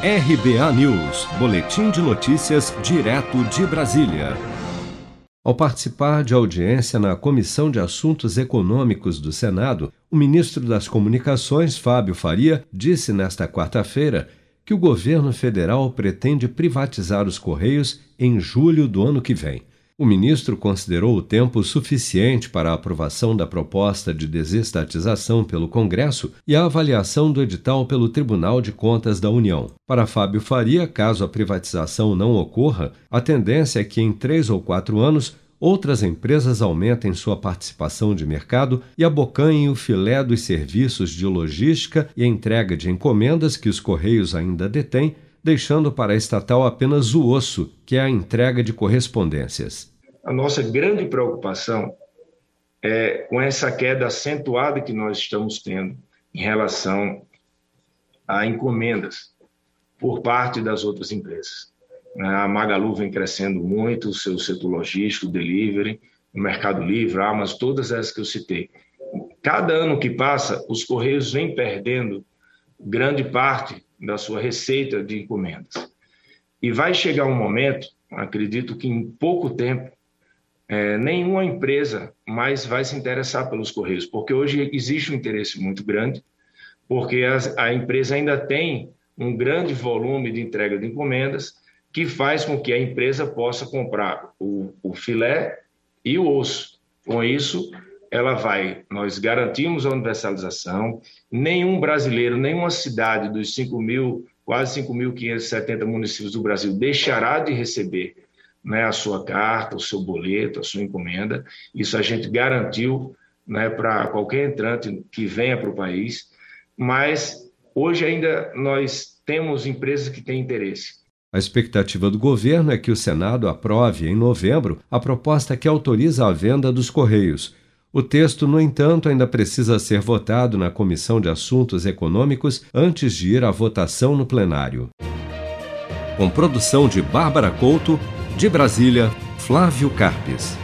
RBA News, Boletim de Notícias, direto de Brasília. Ao participar de audiência na Comissão de Assuntos Econômicos do Senado, o ministro das Comunicações, Fábio Faria, disse nesta quarta-feira que o governo federal pretende privatizar os Correios em julho do ano que vem. O ministro considerou o tempo suficiente para a aprovação da proposta de desestatização pelo Congresso e a avaliação do edital pelo Tribunal de Contas da União. Para Fábio Faria, caso a privatização não ocorra, a tendência é que em três ou quatro anos outras empresas aumentem sua participação de mercado e abocanhem o filé dos serviços de logística e entrega de encomendas que os Correios ainda detêm deixando para a estatal apenas o osso, que é a entrega de correspondências. A nossa grande preocupação é com essa queda acentuada que nós estamos tendo em relação a encomendas por parte das outras empresas. A Magalu vem crescendo muito, o seu setor logístico, delivery, o Mercado Livre, a Amazon, todas essas que eu citei. Cada ano que passa, os Correios vêm perdendo grande parte da sua receita de encomendas. E vai chegar um momento, acredito que em pouco tempo, é, nenhuma empresa mais vai se interessar pelos Correios, porque hoje existe um interesse muito grande, porque as, a empresa ainda tem um grande volume de entrega de encomendas, que faz com que a empresa possa comprar o, o filé e o osso. Com isso, ela vai, nós garantimos a universalização, nenhum brasileiro, nenhuma cidade dos 5 mil, quase 5.570 municípios do Brasil deixará de receber né, a sua carta, o seu boleto, a sua encomenda. Isso a gente garantiu né, para qualquer entrante que venha para o país, mas hoje ainda nós temos empresas que têm interesse. A expectativa do governo é que o Senado aprove, em novembro, a proposta que autoriza a venda dos Correios. O texto, no entanto, ainda precisa ser votado na Comissão de Assuntos Econômicos antes de ir à votação no plenário. Com produção de Bárbara Couto, de Brasília, Flávio Carpes.